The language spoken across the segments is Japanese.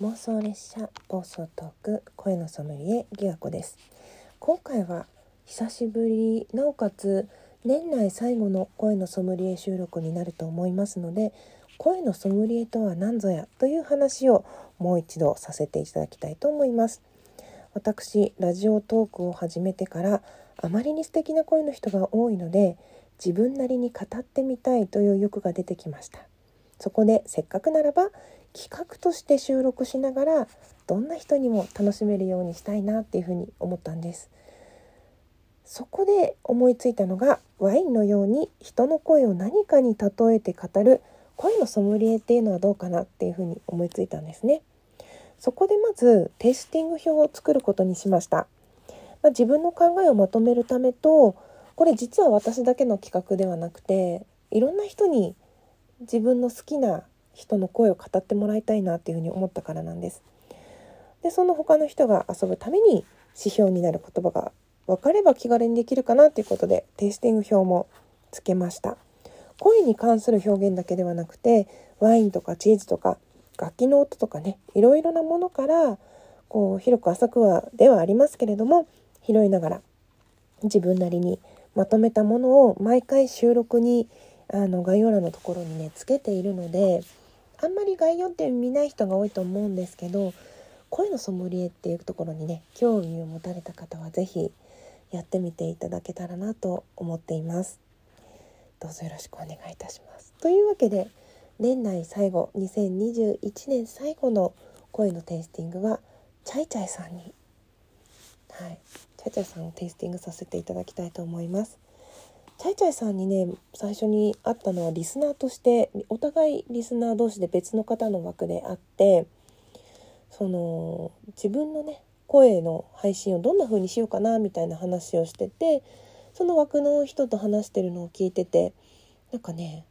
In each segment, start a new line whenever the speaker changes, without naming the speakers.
妄想列車暴走トーク声のソムリエギガ子です。今回は久しぶりなおかつ年内最後の声のソムリエ収録になると思いますので声のソムリエとは何ぞやという話をもう一度させていただきたいと思います。私ラジオトークを始めてからあまりに素敵な声の人が多いので自分なりに語ってみたいという欲が出てきました。そこでせっかくならば企画として収録しながらどんな人にも楽しめるようにしたいなっていうふうに思ったんです。そこで思いついたのがワインのように人の声を何かに例えて語る声のソムリエっていうのはどうかなっていうふうに思いついたんですね。そこでまずテイスティング表を作ることにしました、まあ、自分の考えをまとめるためとこれ実は私だけの企画ではなくていろんな人に自分の好きな人の声を語ってもらいたいなっていうふうに思ったからなんです。でその他の人が遊ぶために指標になる言葉が分かれば気軽にできるかなということでテイスティング表もつけました。声に関する表現だけではなくてワインとかチーズとか楽器の音とかねいろいろなものからこう広く浅くはではありますけれども拾いながら自分なりにまとめたものを毎回収録にあの概要欄のところにねつけているのであんまり概要って見ない人が多いと思うんですけど声のソムリエっていうところにね興味を持たれた方は是非やってみていただけたらなと思っています。どうぞよろしくお願いいたします。というわけで年内最後2021年最後の声のテイスティングはチャイチャイさんにはいチャイチャイさんをテイスティングさせていただきたいと思います。チャイチャイさんにね最初に会ったのはリスナーとしてお互いリスナー同士で別の方の枠であってその自分のね声の配信をどんな風にしようかなみたいな話をしててその枠の人と話してるのを聞いててなんかね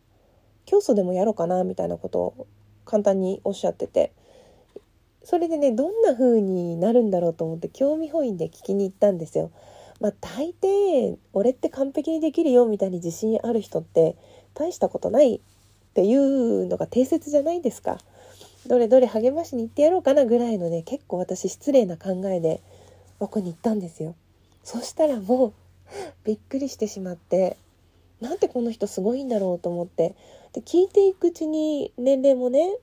教祖でもやろうかなみたいなことを簡単におっしゃっててそれでねどんな風になるんだろうと思って興味本位で聞きに行ったんですよ。まあ、大抵俺って完璧にできるよみたいに自信ある人って大したことないっていうのが定説じゃないですか。どれどれ励ましに行ってやろうかなぐらいのね結構私失礼な考えで僕に行ったんですよ。そしたらもうびっくりしてしまってなんてこの人すごいんだろうと思ってで聞いていくうちに年齢もね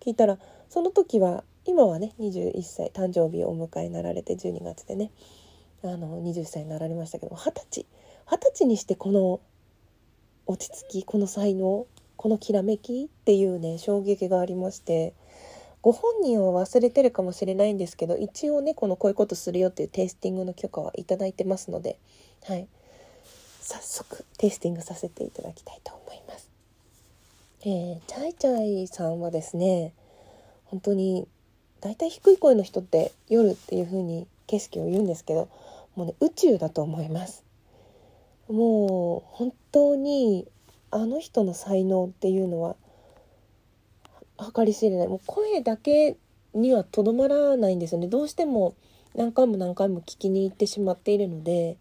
聞いたらその時は今はね21歳誕生日をお迎えになられて12月でねあの20歳になられましたけど二十歳二十歳にしてこの落ち着きこの才能このきらめきっていうね衝撃がありましてご本人は忘れてるかもしれないんですけど一応ねこのこういうことするよっていうテイスティングの許可は頂いてますので、はい、早速テイスティングさせていただきたいと思います。えー、チャイチャイさんはですね本当にだいたい低い声の人って夜っていう風に景色を言うんですけどもうね宇宙だと思います。もう本当にあの人の才能っていうのは計り知れない。もう声だけにはとどまらないんですよね。どうしても何回も何回も聞きに行ってしまっているので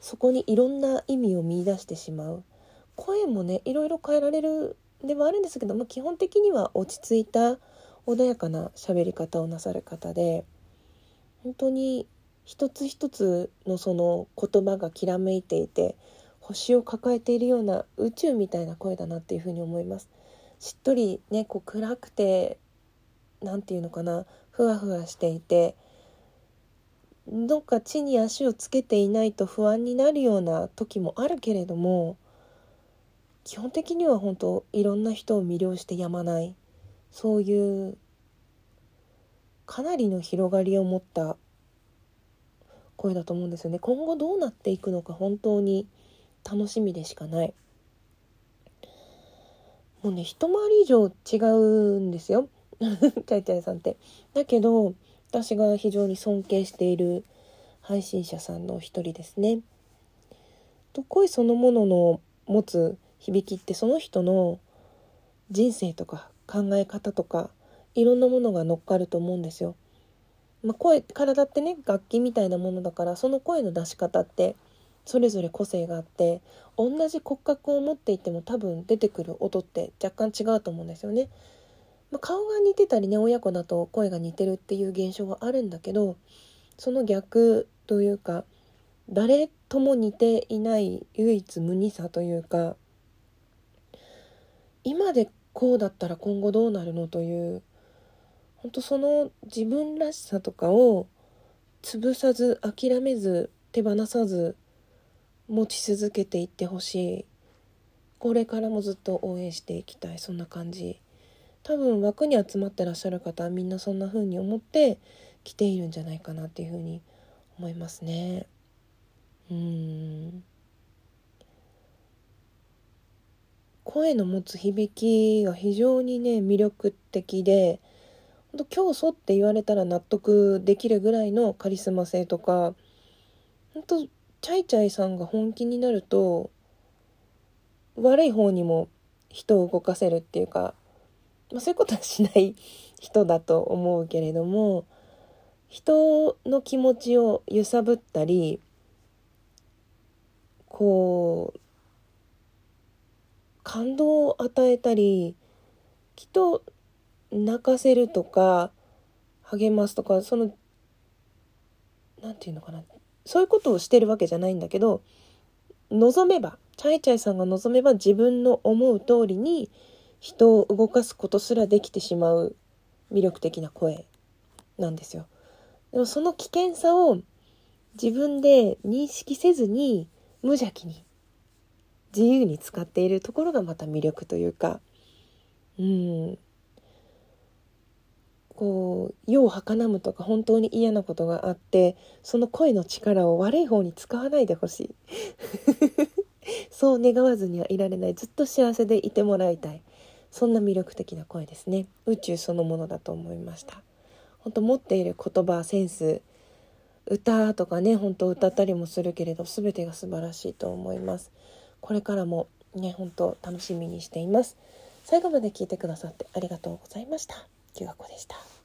そこにいろんな意味を見いだしてしまう。声もねいろいろ変えられるではあるんですけど、まあ、基本的には落ち着いた穏やかな喋り方をなさる方で本当に一つ一つのその言葉がきらめいていて星を抱えているような宇宙みたいな声だなっていうふうに思います。しっとりねこう暗くて何て言うのかなふわふわしていてどっか地に足をつけていないと不安になるような時もあるけれども基本的には本当いろんな人を魅了してやまない。そういうかなりの広がりを持った声だと思うんですよね。今後どうなっていくのか本当に楽しみでしかない。もうね一回り以上違うんですよ。チャイチャイさんって。だけど私が非常に尊敬している配信者さんの一人ですね。と声そのものの持つ響きってその人の人生とか考え方とかいろんなものが乗っかると思うんですよ。まあ、声体ってね楽器みたいなものだからその声の出し方ってそれぞれ個性があって同じ骨格を持っていても多分出てくる音って若干違うと思うんですよね。まあ、顔が似てたりね親子だと声が似てるっていう現象はあるんだけどその逆というか誰とも似ていない唯一無二さというか今でこうだったら今後どうなるのという本当その自分らしさとかを潰さず諦めず手放さず持ち続けていってほしい。これからもずっと応援していきたい。そんな感じ。多分枠に集まってらっしゃる方はみんなそんな風に思って来ているんじゃないかなっていう風に思いますね。うん。声の持つ響きが非常にね魅力的で教祖って言われたら納得できるぐらいのカリスマ性とかほんとチャイチャイさんが本気になると悪い方にも人を動かせるっていうか、まあ、そういうことはしない人だと思うけれども人の気持ちを揺さぶったりこう感動を与えたりきっと泣かせるとか励ますとかその何て言うのかなそういうことをしてるわけじゃないんだけど望めばチャイチャイさんが望めば自分の思う通りに人を動かすことすらできてしまう魅力的な声なんですよ。でもその危険さを自分で認識せずに無邪気に自由に使っているところがまた魅力というかうんこう世をはかなむとか本当に嫌なことがあってその声の力を悪い方に使わないでほしい。そう願わずにはいられない。ずっと幸せでいてもらいたい。そんな魅力的な声ですね。宇宙そのものだと思いました。本当持っている言葉センス歌とかね本当歌ったりもするけれど全てが素晴らしいと思います。これからもね本当楽しみにしています。最後まで聞いてくださってありがとうございました。きがこでした。